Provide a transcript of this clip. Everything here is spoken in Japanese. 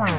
Wow.